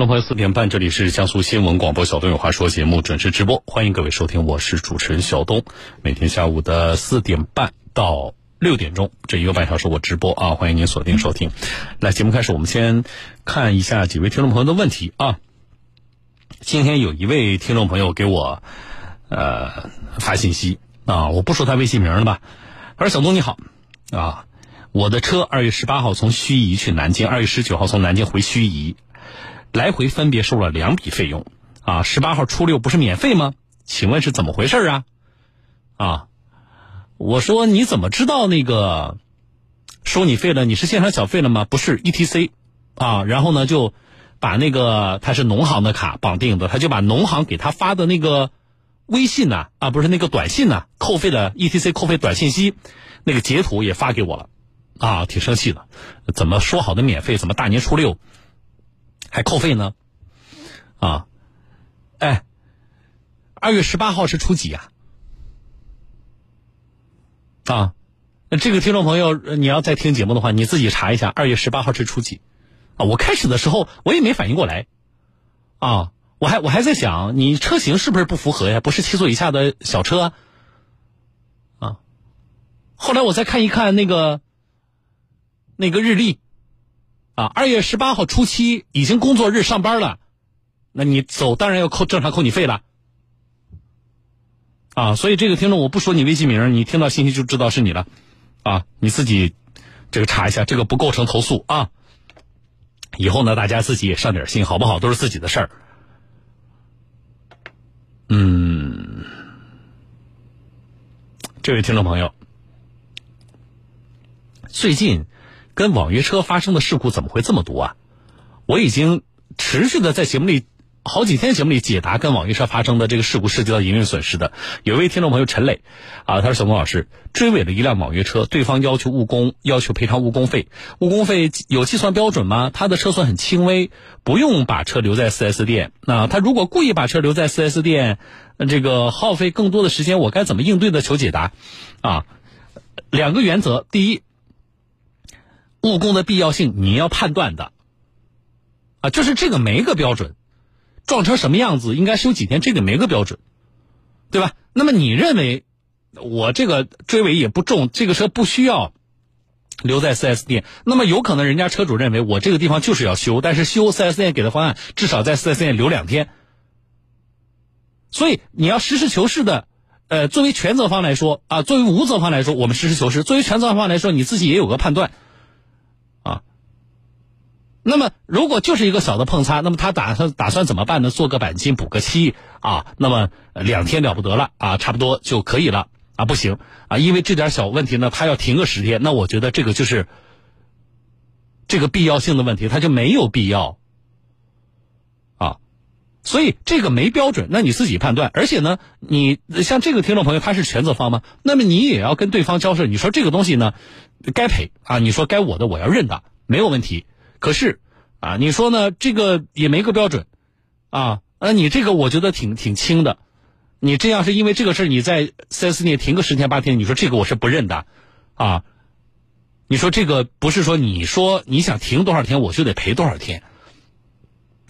众朋友，四点半，这里是江苏新闻广播小东有话说节目准时直播，欢迎各位收听，我是主持人小东。每天下午的四点半到六点钟，这一个半小时我直播啊，欢迎您锁定收听。来，节目开始，我们先看一下几位听众朋友的问题啊。今天有一位听众朋友给我呃发信息啊，我不说他微信名了吧，他说：“小东你好啊，我的车二月十八号从盱眙去南京，二月十九号从南京回盱眙。”来回分别收了两笔费用，啊，十八号初六不是免费吗？请问是怎么回事啊？啊，我说你怎么知道那个收你费了？你是现场缴费了吗？不是，E T C，啊，然后呢就把那个他是农行的卡绑定的，他就把农行给他发的那个微信呐，啊，不是那个短信呐，扣费的 E T C 扣费短信息那个截图也发给我了，啊，挺生气的，怎么说好的免费，怎么大年初六？还扣费呢，啊，哎，二月十八号是初几呀？啊，那这个听众朋友，你要再听节目的话，你自己查一下，二月十八号是初几？啊，我开始的时候我也没反应过来，啊，我还我还在想，你车型是不是不符合呀？不是七座以下的小车，啊，后来我再看一看那个那个日历。啊，二月十八号初七已经工作日上班了，那你走当然要扣正常扣你费了。啊，所以这个听众我不说你微信名，你听到信息就知道是你了，啊，你自己这个查一下，这个不构成投诉啊。以后呢，大家自己也上点心，好不好？都是自己的事儿。嗯，这位听众朋友，最近。跟网约车发生的事故怎么会这么多啊？我已经持续的在节目里好几天节目里解答跟网约车发生的这个事故涉及到营运损失的。有一位听众朋友陈磊啊，他说：“小龚老师追尾了一辆网约车，对方要求误工，要求赔偿误工费。误工费有计算标准吗？他的车损很轻微，不用把车留在 4S 店。那他如果故意把车留在 4S 店，这个耗费更多的时间，我该怎么应对的？求解答。啊，两个原则，第一。”误工的必要性，你要判断的，啊，就是这个没个标准，撞成什么样子，应该修几天，这个没个标准，对吧？那么你认为，我这个追尾也不重，这个车不需要留在 4S 店，那么有可能人家车主认为我这个地方就是要修，但是修 4S 店给的方案至少在 4S 店留两天，所以你要实事求是的，呃，作为全责方来说啊，作为无责方来说，我们实事求是；作为全责方来说，你自己也有个判断。那么，如果就是一个小的碰擦，那么他打算打算怎么办呢？做个钣金，补个漆啊？那么两天了不得了啊，差不多就可以了啊？不行啊，因为这点小问题呢，他要停个十天，那我觉得这个就是这个必要性的问题，他就没有必要啊。所以这个没标准，那你自己判断。而且呢，你像这个听众朋友，他是全责方吗？那么你也要跟对方交涉。你说这个东西呢，该赔啊？你说该我的我要认的，没有问题。可是，啊，你说呢？这个也没个标准，啊，那你这个我觉得挺挺轻的。你这样是因为这个事儿，你在四 S 店停个十天八天，你说这个我是不认的，啊，你说这个不是说你说你想停多少天我就得赔多少天，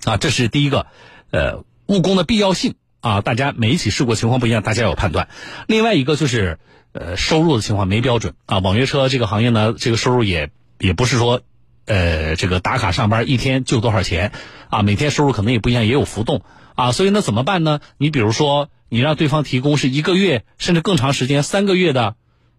啊，这是第一个，呃，误工的必要性啊，大家每一起事故情况不一样，大家有判断。另外一个就是，呃，收入的情况没标准啊，网约车这个行业呢，这个收入也也不是说。呃，这个打卡上班一天就多少钱啊？每天收入可能也不一样，也有浮动啊。所以那怎么办呢？你比如说，你让对方提供是一个月甚至更长时间三个月的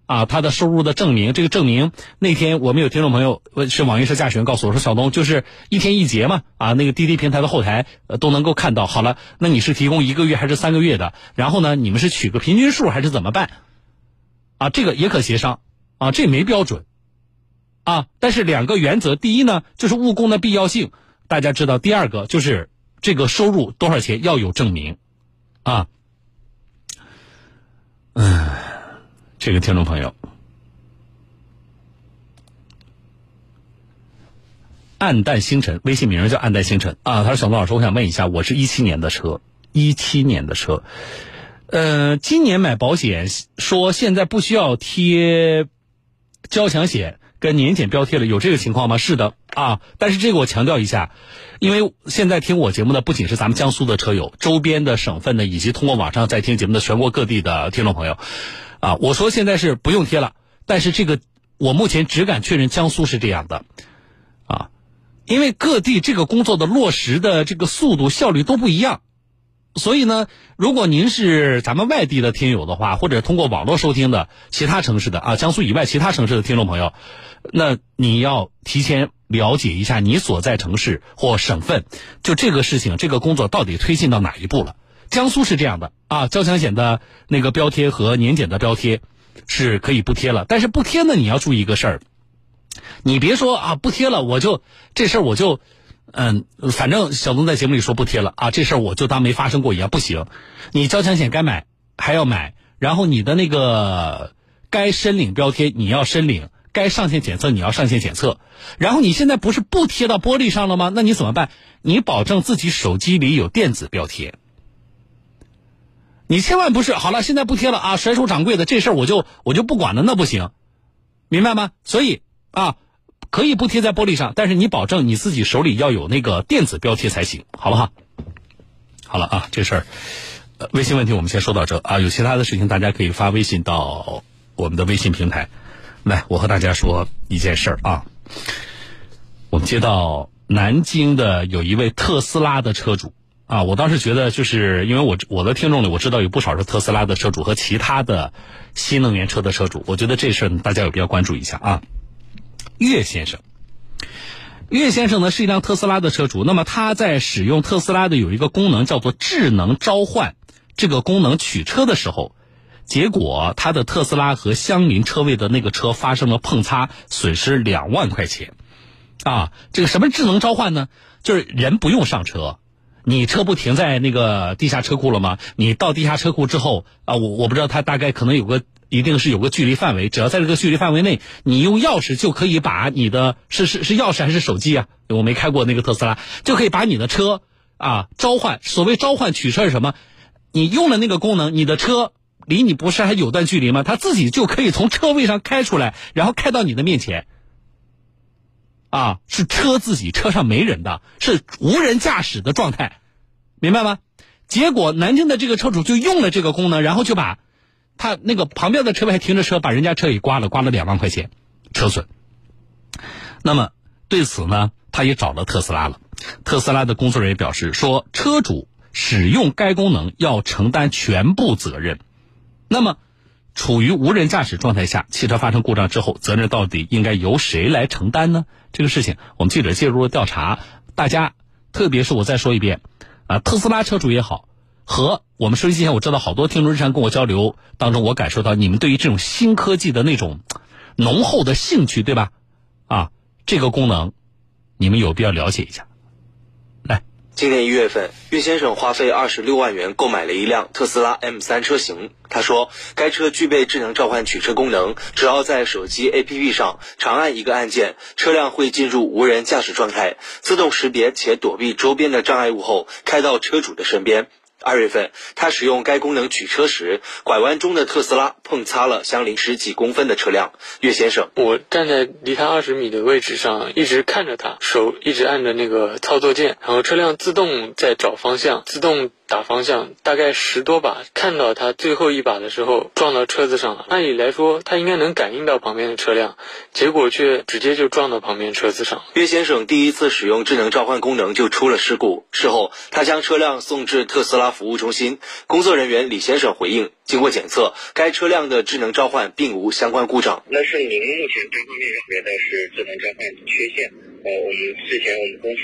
啊，他的收入的证明。这个证明那天我们有听众朋友是网约车驾驶员告诉我说，小东就是一天一结嘛啊，那个滴滴平台的后台都能够看到。好了，那你是提供一个月还是三个月的？然后呢，你们是取个平均数还是怎么办？啊，这个也可协商啊，这没标准。啊，但是两个原则，第一呢，就是务工的必要性，大家知道；第二个就是这个收入多少钱要有证明，啊，嗯，这个听众朋友，暗淡星辰，微信名叫暗淡星辰啊，他说：“小东老师，我想问一下，我是一七年的车，一七年的车，呃，今年买保险说现在不需要贴交强险。”跟年检标贴了，有这个情况吗？是的，啊。但是这个我强调一下，因为现在听我节目的不仅是咱们江苏的车友，周边的省份的，以及通过网上在听节目的全国各地的听众朋友，啊，我说现在是不用贴了，但是这个我目前只敢确认江苏是这样的，啊，因为各地这个工作的落实的这个速度效率都不一样。所以呢，如果您是咱们外地的听友的话，或者通过网络收听的其他城市的啊，江苏以外其他城市的听众朋友，那你要提前了解一下你所在城市或省份，就这个事情，这个工作到底推进到哪一步了？江苏是这样的啊，交强险的那个标贴和年检的标贴是可以不贴了，但是不贴呢，你要注意一个事儿，你别说啊，不贴了，我就这事儿我就。嗯，反正小东在节目里说不贴了啊，这事儿我就当没发生过一样，不行。你交强险该买还要买，然后你的那个该申领标贴你要申领，该上线检测你要上线检测。然后你现在不是不贴到玻璃上了吗？那你怎么办？你保证自己手机里有电子标贴。你千万不是好了，现在不贴了啊，甩手掌柜的这事儿我就我就不管了，那不行，明白吗？所以啊。可以不贴在玻璃上，但是你保证你自己手里要有那个电子标贴才行，好不好？好了啊，这事儿，微信问题我们先说到这啊。有其他的事情，大家可以发微信到我们的微信平台。来，我和大家说一件事儿啊。我们接到南京的有一位特斯拉的车主啊，我当时觉得就是因为我我的听众里我知道有不少是特斯拉的车主和其他的新能源车的车主，我觉得这事儿大家有必要关注一下啊。岳先生，岳先生呢是一辆特斯拉的车主。那么他在使用特斯拉的有一个功能叫做智能召唤，这个功能取车的时候，结果他的特斯拉和相邻车位的那个车发生了碰擦，损失两万块钱。啊，这个什么智能召唤呢？就是人不用上车，你车不停在那个地下车库了吗？你到地下车库之后啊，我我不知道它大概可能有个。一定是有个距离范围，只要在这个距离范围内，你用钥匙就可以把你的是是是钥匙还是手机啊？我没开过那个特斯拉，就可以把你的车啊召唤。所谓召唤取车是什么？你用了那个功能，你的车离你不是还有段距离吗？它自己就可以从车位上开出来，然后开到你的面前。啊，是车自己车上没人的，是无人驾驶的状态，明白吗？结果南京的这个车主就用了这个功能，然后就把。他那个旁边的车位还停着车，把人家车给刮了，刮了两万块钱车损。那么对此呢，他也找了特斯拉了。特斯拉的工作人员表示说，车主使用该功能要承担全部责任。那么，处于无人驾驶状态下，汽车发生故障之后，责任到底应该由谁来承担呢？这个事情，我们记者介入了调查。大家，特别是我再说一遍，啊，特斯拉车主也好。和我们收音机前，我知道好多听众日常跟我交流当中，我感受到你们对于这种新科技的那种浓厚的兴趣，对吧？啊，这个功能，你们有必要了解一下。今年一月份，岳先生花费二十六万元购买了一辆特斯拉 M 三车型。他说，该车具备智能召唤取车功能，只要在手机 APP 上长按一个按键，车辆会进入无人驾驶状态，自动识别且躲避周边的障碍物后，开到车主的身边。二月份，他使用该功能取车时，拐弯中的特斯拉碰擦了相邻十几公分的车辆。岳先生，我站在离他二十米的位置上，一直看着他，手一直按着那个操作键，然后车辆自动在找方向，自动。打方向大概十多把，看到他最后一把的时候撞到车子上了。按理来说，他应该能感应到旁边的车辆，结果却直接就撞到旁边车子上。岳先生第一次使用智能召唤功能就出了事故，事后他将车辆送至特斯拉服务中心。工作人员李先生回应，经过检测，该车辆的智能召唤并无相关故障。那是您目前单方面认为的是智能召唤缺陷。呃，我们之前我们公司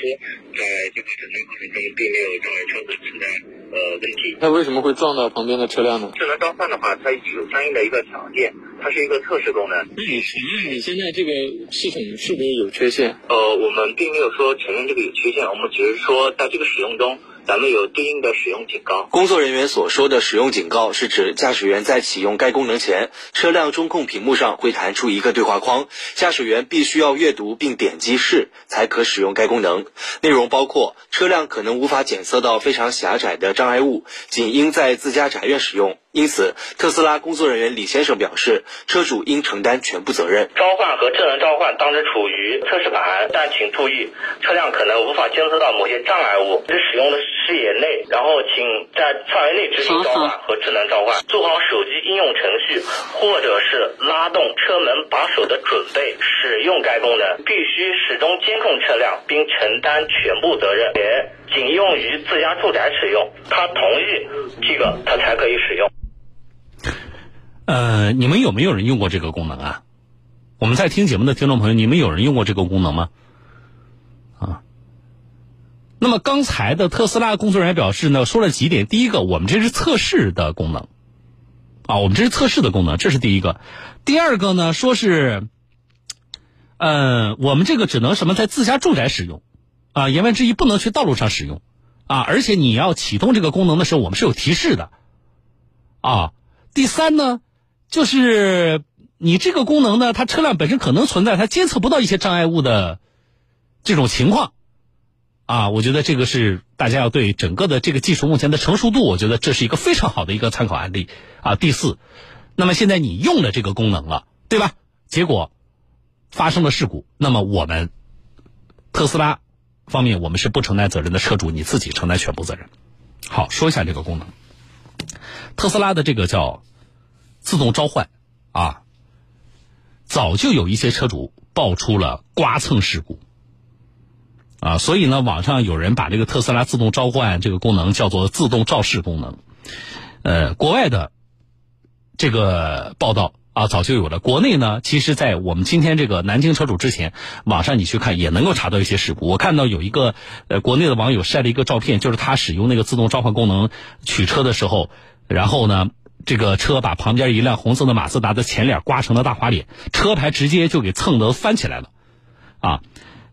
在这个整个过程中并没有撞人车子存在。呃，问题。那为什么会撞到旁边的车辆呢？智能召唤的话，它有相应的一个条件，它是一个测试功能。那你承认你现在这个系统是不是有缺陷？呃，我们并没有说承认这个有缺陷，我们只是说在这个使用中。咱们有对应的使用警告。工作人员所说的使用警告，是指驾驶员在启用该功能前，车辆中控屏幕上会弹出一个对话框，驾驶员必须要阅读并点击是才可使用该功能。内容包括车辆可能无法检测到非常狭窄的障碍物，仅应在自家宅院使用。因此，特斯拉工作人员李先生表示，车主应承担全部责任。召唤和智能召唤当时处于测试盘，但请注意，车辆可能无法监测到某些障碍物，只使用的视野内，然后请在范围内执行召唤和智能召唤，做好手机应用程序或者是拉动车门把手的准备。使用该功能必须始终监控车辆，并承担全部责任，且仅用于自家住宅使用。他同意这个，他才可以使用。呃，你们有没有人用过这个功能啊？我们在听节目的听众朋友，你们有人用过这个功能吗？啊，那么刚才的特斯拉工作人员表示呢，说了几点。第一个，我们这是测试的功能，啊，我们这是测试的功能，这是第一个。第二个呢，说是，呃，我们这个只能什么在自家住宅使用，啊，言外之意不能去道路上使用，啊，而且你要启动这个功能的时候，我们是有提示的，啊。第三呢。就是你这个功能呢，它车辆本身可能存在它监测不到一些障碍物的这种情况，啊，我觉得这个是大家要对整个的这个技术目前的成熟度，我觉得这是一个非常好的一个参考案例啊。第四，那么现在你用了这个功能了，对吧？结果发生了事故，那么我们特斯拉方面我们是不承担责任的，车主你自己承担全部责任。好，说一下这个功能，特斯拉的这个叫。自动召唤，啊，早就有一些车主爆出了刮蹭事故，啊，所以呢，网上有人把这个特斯拉自动召唤这个功能叫做自动肇事功能，呃，国外的这个报道啊，早就有了。国内呢，其实，在我们今天这个南京车主之前，网上你去看也能够查到一些事故。我看到有一个呃，国内的网友晒了一个照片，就是他使用那个自动召唤功能取车的时候，然后呢。这个车把旁边一辆红色的马自达的前脸刮成了大花脸，车牌直接就给蹭得翻起来了，啊，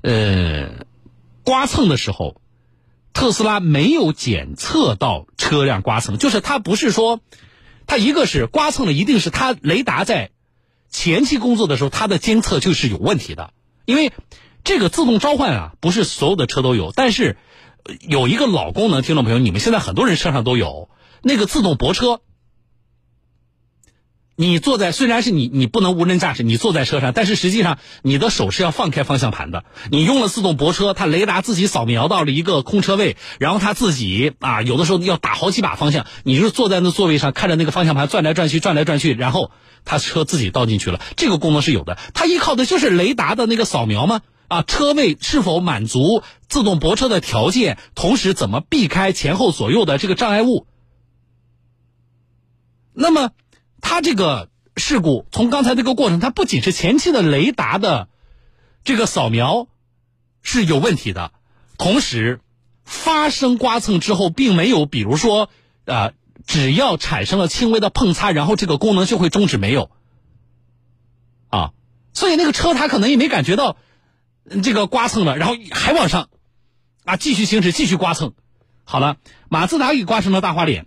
呃，刮蹭的时候，特斯拉没有检测到车辆刮蹭，就是它不是说，它一个是刮蹭的，一定是它雷达在前期工作的时候，它的监测就是有问题的，因为这个自动召唤啊，不是所有的车都有，但是有一个老功能，听众朋友，你们现在很多人车上都有那个自动泊车。你坐在虽然是你你不能无人驾驶，你坐在车上，但是实际上你的手是要放开方向盘的。你用了自动泊车，它雷达自己扫描到了一个空车位，然后它自己啊，有的时候要打好几把方向，你就坐在那座位上看着那个方向盘转来转去，转来转去，然后它车自己倒进去了。这个功能是有的，它依靠的就是雷达的那个扫描吗？啊，车位是否满足自动泊车的条件，同时怎么避开前后左右的这个障碍物？那么。它这个事故从刚才这个过程，它不仅是前期的雷达的这个扫描是有问题的，同时发生刮蹭之后，并没有，比如说啊，只要产生了轻微的碰擦，然后这个功能就会终止，没有啊，所以那个车它可能也没感觉到这个刮蹭了，然后还往上啊继续行驶，继续刮蹭，好了，马自达给刮成了大花脸，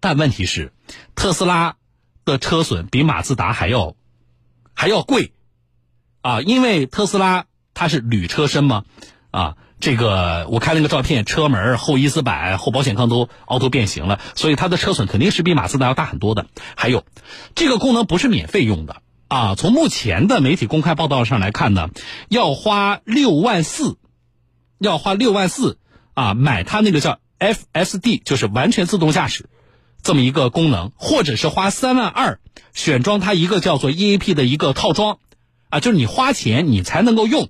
但问题是特斯拉。的车损比马自达还要还要贵啊！因为特斯拉它是铝车身嘛啊，这个我看那个照片，车门、后翼子板、后保险杠都凹凸变形了，所以它的车损肯定是比马自达要大很多的。还有这个功能不是免费用的啊！从目前的媒体公开报道上来看呢，要花六万四，要花六万四啊，买它那个叫 FSD，就是完全自动驾驶。这么一个功能，或者是花三万二选装它一个叫做 EAP 的一个套装，啊，就是你花钱你才能够用，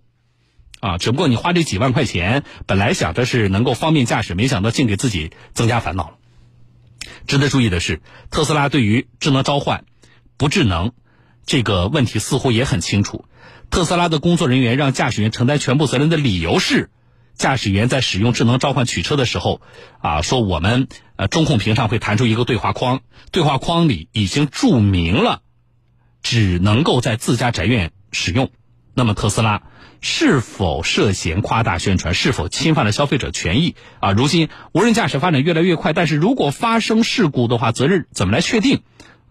啊，只不过你花这几万块钱，本来想着是能够方便驾驶，没想到竟给自己增加烦恼了。值得注意的是，特斯拉对于智能召唤不智能这个问题似乎也很清楚。特斯拉的工作人员让驾驶员承担全部责任的理由是。驾驶员在使用智能召唤取车的时候，啊，说我们呃中控屏上会弹出一个对话框，对话框里已经注明了，只能够在自家宅院使用。那么特斯拉是否涉嫌夸大宣传，是否侵犯了消费者权益？啊，如今无人驾驶发展越来越快，但是如果发生事故的话，责任怎么来确定？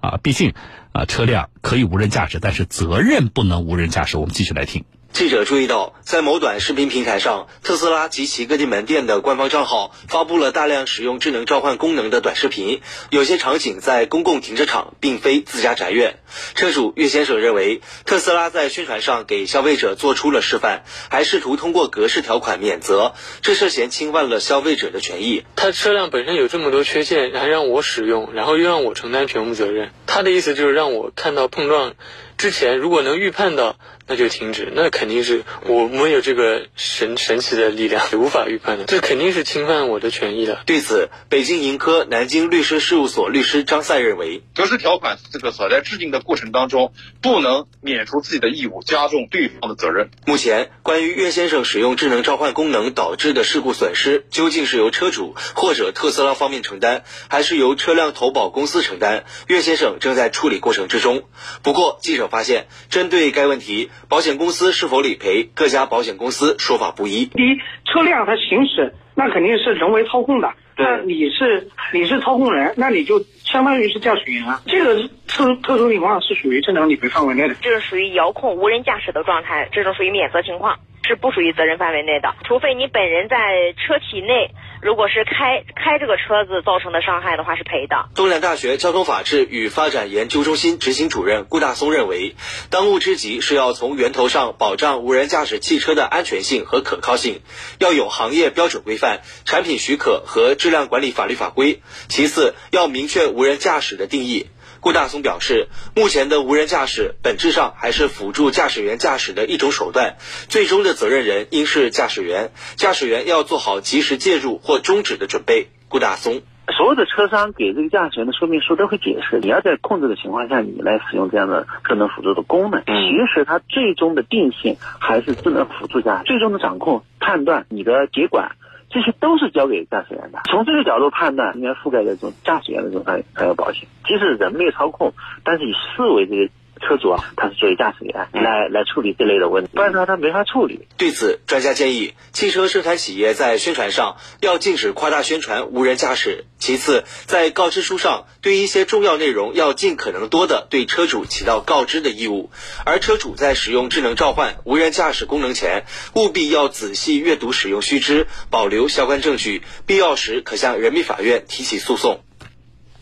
啊，毕竟啊车辆可以无人驾驶，但是责任不能无人驾驶。我们继续来听。记者注意到，在某短视频平台上，特斯拉及其各地门店的官方账号发布了大量使用智能召唤功能的短视频，有些场景在公共停车场，并非自家宅院。车主岳先生认为，特斯拉在宣传上给消费者做出了示范，还试图通过格式条款免责，这涉嫌侵犯了消费者的权益。他车辆本身有这么多缺陷，还让我使用，然后又让我承担全部责任。他的意思就是让我看到碰撞之前，如果能预判到。那就停止，那肯定是我没有这个神神奇的力量，无法预判的，这肯定是侵犯我的权益的。对此，北京盈科南京律师事务所律师张赛认为，格式条款这个所在制定的过程当中，不能免除自己的义务，加重对方的责任。目前，关于岳先生使用智能召唤功能导致的事故损失，究竟是由车主或者特斯拉方面承担，还是由车辆投保公司承担？岳先生正在处理过程之中。不过，记者发现，针对该问题。保险公司是否理赔？各家保险公司说法不一。第一，车辆它行驶那肯定是人为操控的，那你是你是操控人，那你就相当于是驾驶员啊。这个特特殊情况是属于正常理赔范围内的。这是属于遥控无人驾驶的状态，这种属于免责情况，是不属于责任范围内的，除非你本人在车体内。如果是开开这个车子造成的伤害的话，是赔的。东南大学交通法治与发展研究中心执行主任顾大松认为，当务之急是要从源头上保障无人驾驶汽车的安全性和可靠性，要有行业标准规范、产品许可和质量管理法律法规。其次，要明确无人驾驶的定义。顾大松表示，目前的无人驾驶本质上还是辅助驾驶员驾驶的一种手段，最终的责任人应是驾驶员。驾驶员要做好及时介入或终止的准备。顾大松，所有的车商给这个驾驶员的说明书都会解释，你要在控制的情况下，你来使用这样的智能辅助的功能。其实它最终的定性还是智能辅助驾驶，最终的掌控判断你的接管。这些都是交给驾驶员的。从这个角度判断，应该覆盖在这种驾驶员的这种安安全保险。即使人没有操控，但是以四维这个。车主啊，他是作为驾驶员来来处理这类的问题，不然的话他没法处理。对此，专家建议，汽车生产企业在宣传上要禁止夸大宣传无人驾驶。其次，在告知书上对一些重要内容要尽可能多的对车主起到告知的义务。而车主在使用智能召唤无人驾驶功能前，务必要仔细阅读使用须知，保留相关证据，必要时可向人民法院提起诉讼。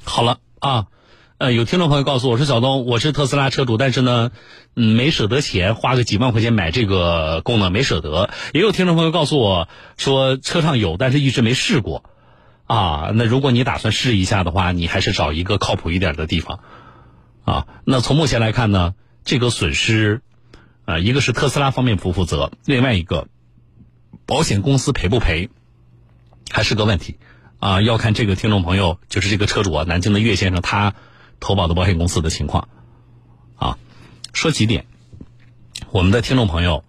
好了啊。呃，有听众朋友告诉我说：“小东，我是特斯拉车主，但是呢，嗯，没舍得钱，花个几万块钱买这个功能没舍得。”也有听众朋友告诉我说：“车上有，但是一直没试过。”啊，那如果你打算试一下的话，你还是找一个靠谱一点的地方。啊，那从目前来看呢，这个损失，啊，一个是特斯拉方面不负责，另外一个，保险公司赔不赔，还是个问题。啊，要看这个听众朋友，就是这个车主啊，南京的岳先生他。投保的保险公司的情况，啊，说几点。我们的听众朋友，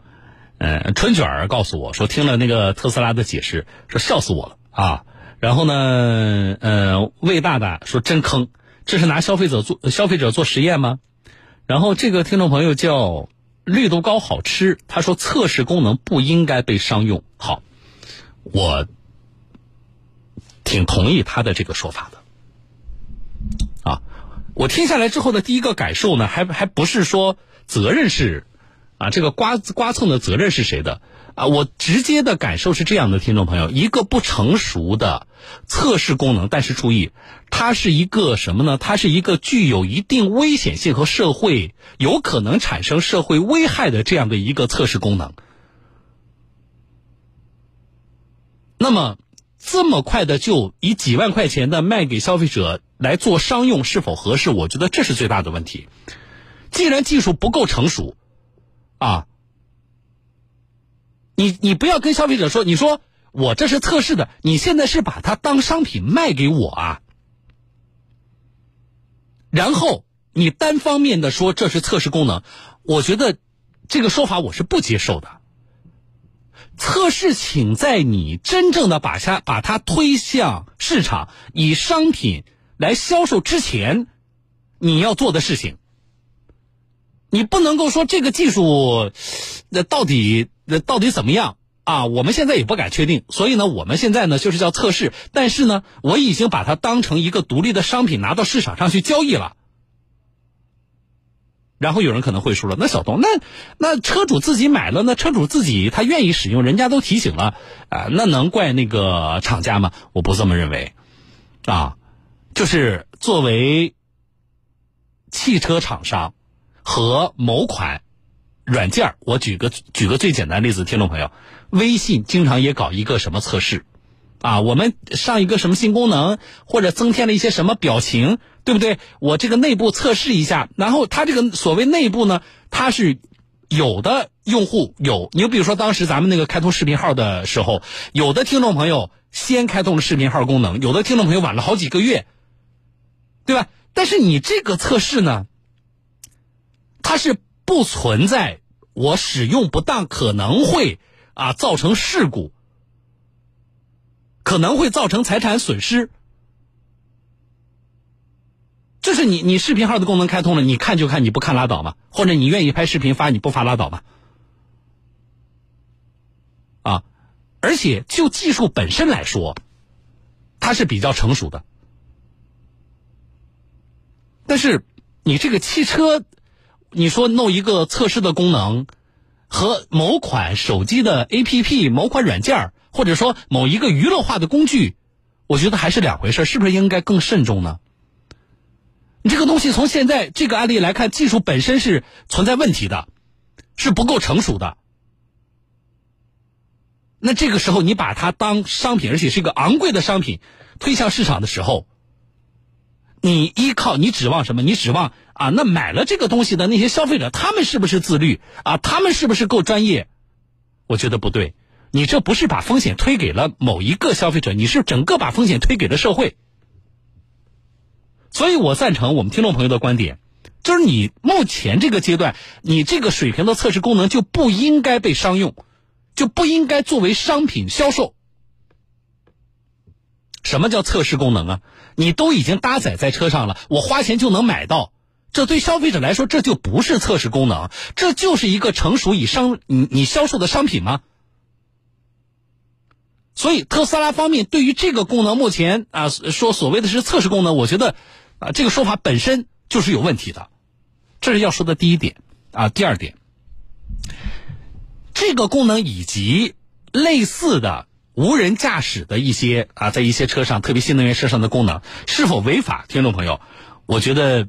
呃，春卷儿告诉我说，听了那个特斯拉的解释，说笑死我了啊。然后呢，呃，魏大大说真坑，这是拿消费者做消费者做实验吗？然后这个听众朋友叫绿豆糕好吃，他说测试功能不应该被商用。好，我挺同意他的这个说法的。我听下来之后的第一个感受呢，还还不是说责任是，啊，这个刮刮蹭的责任是谁的啊？我直接的感受是这样的，听众朋友，一个不成熟的测试功能，但是注意，它是一个什么呢？它是一个具有一定危险性和社会有可能产生社会危害的这样的一个测试功能。那么。这么快的就以几万块钱的卖给消费者来做商用是否合适？我觉得这是最大的问题。既然技术不够成熟，啊，你你不要跟消费者说，你说我这是测试的，你现在是把它当商品卖给我啊？然后你单方面的说这是测试功能，我觉得这个说法我是不接受的。测试，请在你真正的把它把它推向市场，以商品来销售之前，你要做的事情。你不能够说这个技术，那到底那到底怎么样啊？我们现在也不敢确定，所以呢，我们现在呢就是叫测试。但是呢，我已经把它当成一个独立的商品拿到市场上去交易了。然后有人可能会说了，那小东，那那车主自己买了，那车主自己他愿意使用，人家都提醒了啊，那能怪那个厂家吗？我不这么认为，啊，就是作为汽车厂商和某款软件我举个举个最简单例子，听众朋友，微信经常也搞一个什么测试。啊，我们上一个什么新功能，或者增添了一些什么表情，对不对？我这个内部测试一下，然后它这个所谓内部呢，它是有的用户有，你比如说当时咱们那个开通视频号的时候，有的听众朋友先开通了视频号功能，有的听众朋友晚了好几个月，对吧？但是你这个测试呢，它是不存在我使用不当可能会啊造成事故。可能会造成财产损失，就是你你视频号的功能开通了，你看就看，你不看拉倒吧？或者你愿意拍视频发，你不发拉倒吧？啊，而且就技术本身来说，它是比较成熟的。但是你这个汽车，你说弄一个测试的功能，和某款手机的 APP、某款软件或者说某一个娱乐化的工具，我觉得还是两回事，是不是应该更慎重呢？你这个东西从现在这个案例来看，技术本身是存在问题的，是不够成熟的。那这个时候你把它当商品，而且是一个昂贵的商品推向市场的时候，你依靠你指望什么？你指望啊？那买了这个东西的那些消费者，他们是不是自律啊？他们是不是够专业？我觉得不对。你这不是把风险推给了某一个消费者，你是整个把风险推给了社会。所以我赞成我们听众朋友的观点，就是你目前这个阶段，你这个水平的测试功能就不应该被商用，就不应该作为商品销售。什么叫测试功能啊？你都已经搭载在车上了，我花钱就能买到，这对消费者来说这就不是测试功能，这就是一个成熟以商你你销售的商品吗？所以特斯拉方面对于这个功能，目前啊说所谓的是测试功能，我觉得啊这个说法本身就是有问题的，这是要说的第一点啊。第二点，这个功能以及类似的无人驾驶的一些啊，在一些车上，特别新能源车上的功能是否违法？听众朋友，我觉得，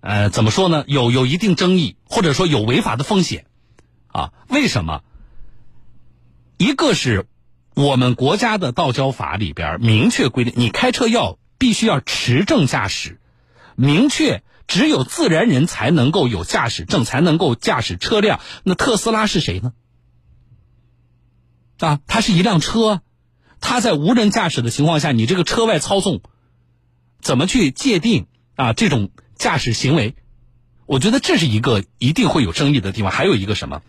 呃，怎么说呢？有有一定争议，或者说有违法的风险啊？为什么？一个是我们国家的道交法里边明确规定，你开车要必须要持证驾驶，明确只有自然人才能够有驾驶证，才能够驾驶车辆。那特斯拉是谁呢？啊，它是一辆车，它在无人驾驶的情况下，你这个车外操纵，怎么去界定啊这种驾驶行为？我觉得这是一个一定会有争议的地方。还有一个什么？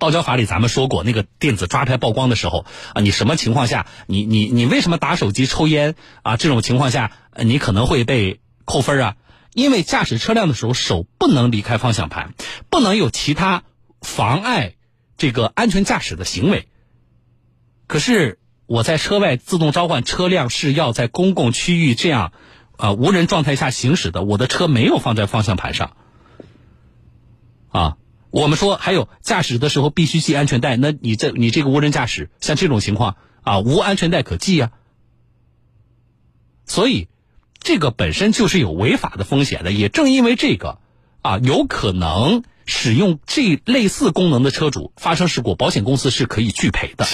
道交法里咱们说过，那个电子抓拍曝光的时候啊，你什么情况下，你你你为什么打手机抽烟啊？这种情况下，你可能会被扣分啊。因为驾驶车辆的时候，手不能离开方向盘，不能有其他妨碍这个安全驾驶的行为。可是我在车外自动召唤车辆是要在公共区域这样啊无人状态下行驶的，我的车没有放在方向盘上啊。我们说还有驾驶的时候必须系安全带，那你这你这个无人驾驶像这种情况啊，无安全带可系啊。所以这个本身就是有违法的风险的。也正因为这个啊，有可能使用这类似功能的车主发生事故，保险公司是可以拒赔的。